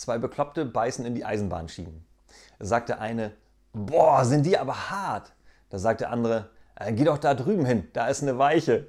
Zwei Bekloppte beißen in die Eisenbahnschienen. Da sagt der eine, boah, sind die aber hart. Da sagt der andere, äh, geh doch da drüben hin, da ist eine Weiche.